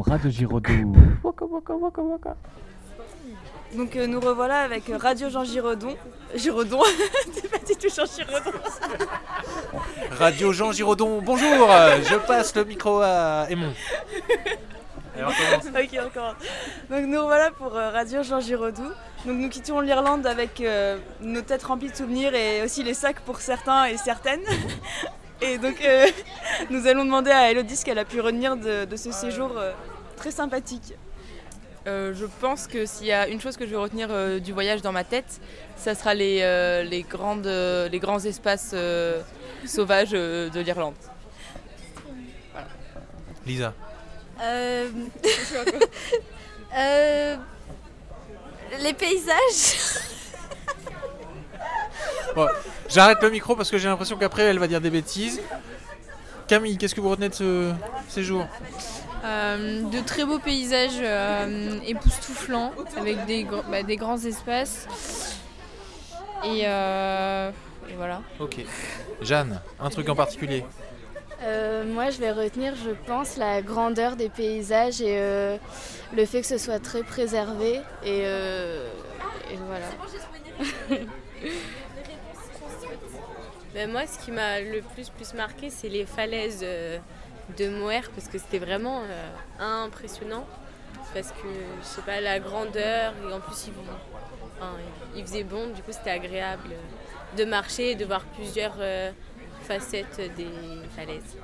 Radio Giraudoux. Waka waka waka waka. Donc euh, nous revoilà avec euh, Radio Jean Giraudon. Giraudon C'est pas du tout Jean Giraudon. Radio Jean Giraudon, bonjour euh, Je passe le micro à Aimon. Et on commence. ok, encore. Donc nous revoilà pour euh, Radio Jean Giraudoux. Donc nous quittons l'Irlande avec euh, nos têtes remplies de souvenirs et aussi les sacs pour certains et certaines. Et donc euh, nous allons demander à Elodie ce qu'elle a pu retenir de, de ce séjour euh, très sympathique. Euh, je pense que s'il y a une chose que je vais retenir euh, du voyage dans ma tête, ça sera les, euh, les, grandes, euh, les grands espaces euh, sauvages euh, de l'Irlande. Lisa. Euh, euh, les paysages. Bon, J'arrête le micro parce que j'ai l'impression qu'après elle va dire des bêtises. Camille, qu'est-ce que vous retenez de ce séjour? Euh, de très beaux paysages euh, époustouflants avec des, gr- bah, des grands espaces. Et, euh, et voilà. Ok. Jeanne, un truc en particulier? Euh, moi, je vais retenir, je pense, la grandeur des paysages et euh, le fait que ce soit très préservé. Et, euh, et voilà. Ben, moi, ce qui m'a le plus, plus marqué, c'est les falaises euh, de Moher, parce que c'était vraiment euh, impressionnant. Parce que, je sais pas, la grandeur, et en plus, il, faisait bon, du coup, c'était agréable de marcher et de voir plusieurs euh, facettes des falaises.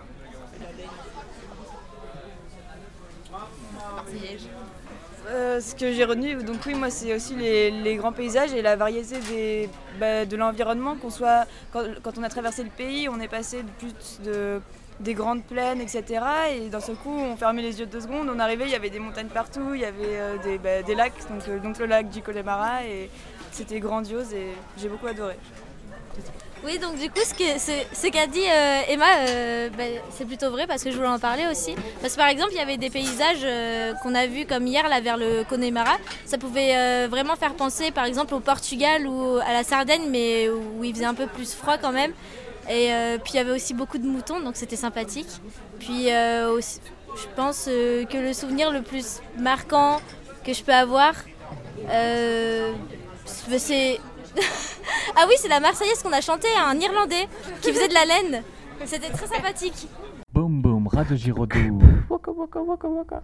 Euh, ce que j'ai retenu, donc oui, moi, c'est aussi les, grands paysages et la variété bah, de l'environnement. Qu'on soit, quand, on a traversé le pays, on est passé de plus de, des grandes plaines, etc. Et d'un seul coup, on fermait les yeux deux secondes. On arrivait, il y avait des montagnes partout, il y avait euh, des, bah, des lacs, donc, euh, donc le lac du Connemara, et c'était grandiose et j'ai beaucoup adoré. Oui, donc du coup, ce qu'a dit euh, Emma, euh, ben, c'est plutôt vrai parce que je voulais en parler aussi. Parce que par exemple, il y avait des paysages euh, qu'on a vus comme hier là vers le Connemara. Ça pouvait vraiment faire penser par exemple au Portugal ou à la Sardaigne, mais où il faisait un peu plus froid quand même. Et puis il y avait aussi beaucoup de moutons, donc c'était sympathique. Puis je pense que le souvenir le plus marquant que je peux avoir, c'est ah oui, c'est la Marseillaise qu'on a chantée à un Irlandais qui faisait de la laine. C'était très sympathique. Boum boum, Radio Giraudoux. Waka waka waka waka.